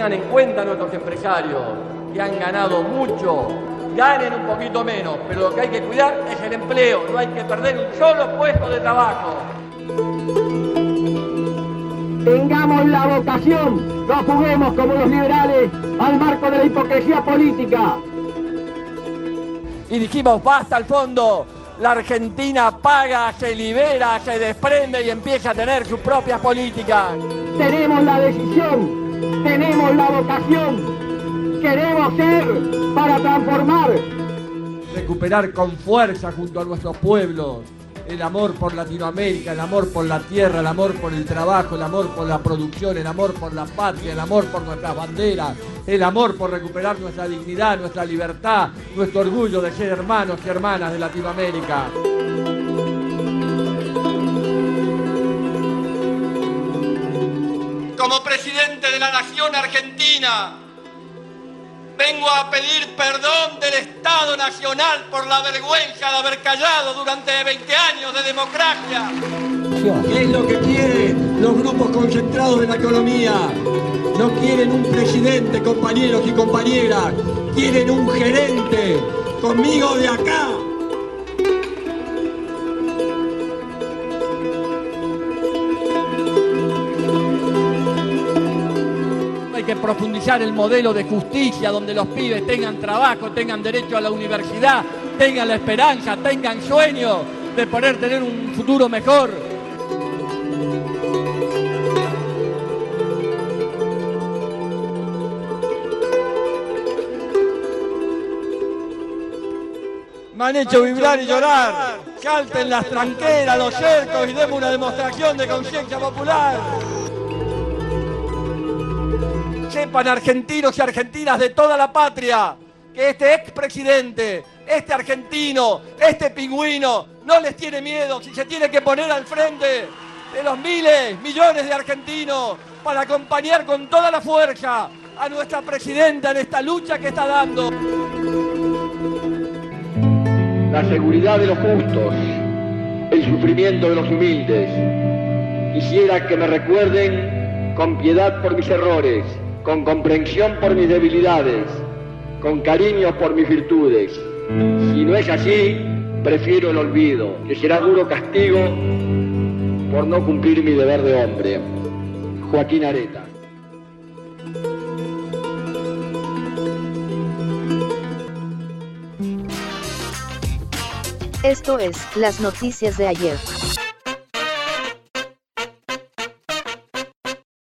tengan en cuenta nuestros empresarios, que han ganado mucho, ganen un poquito menos, pero lo que hay que cuidar es el empleo, no hay que perder un solo puesto de trabajo. Tengamos la vocación, no juguemos como los liberales al marco de la hipocresía política. Y dijimos, basta al fondo, la Argentina paga, se libera, se desprende y empieza a tener sus propias políticas. Tenemos la decisión, tenemos la vocación, queremos ser para transformar. Recuperar con fuerza junto a nuestros pueblos el amor por Latinoamérica, el amor por la tierra, el amor por el trabajo, el amor por la producción, el amor por la patria, el amor por nuestras banderas, el amor por recuperar nuestra dignidad, nuestra libertad, nuestro orgullo de ser hermanos y hermanas de Latinoamérica. Como presidente de la Nación Argentina, vengo a pedir perdón del Estado Nacional por la vergüenza de haber callado durante 20 años de democracia. ¿Qué es lo que quieren los grupos concentrados de la economía? No quieren un presidente, compañeros y compañeras. Quieren un gerente. Conmigo de acá. Profundizar el modelo de justicia donde los pibes tengan trabajo, tengan derecho a la universidad, tengan la esperanza, tengan sueño de poder tener un futuro mejor. Me han hecho vibrar y llorar. Salten las tranqueras, los cercos y demos una demostración de conciencia popular. Sepan argentinos y argentinas de toda la patria que este expresidente, este argentino, este pingüino, no les tiene miedo si se tiene que poner al frente de los miles, millones de argentinos para acompañar con toda la fuerza a nuestra presidenta en esta lucha que está dando. la seguridad de los justos, el sufrimiento de los humildes. Quisiera que me recuerden con piedad por mis errores, con comprensión por mis debilidades, con cariño por mis virtudes. Si no es así, prefiero el olvido, que será duro castigo por no cumplir mi deber de hombre. Joaquín Areta. Esto es, las noticias de ayer.